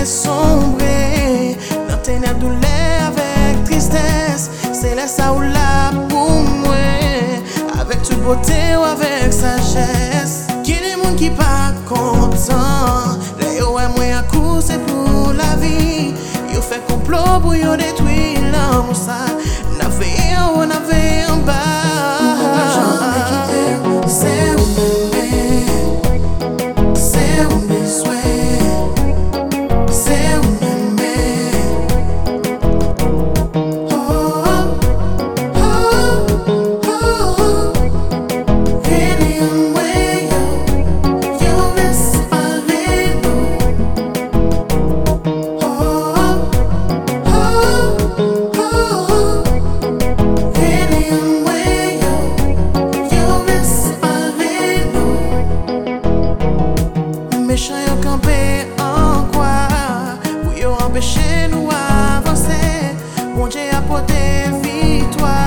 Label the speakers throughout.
Speaker 1: jamais sombré. Dans tes douleur avec tristesse. C'est la ça ou là pour moi. Avec toute beauté ou avec sagesse. Qui les monde qui pas content? Les yo et moi à c'est pour la vie. Yo fait complot pour yo détruire l'amour ça poder virtual.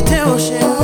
Speaker 1: Tell te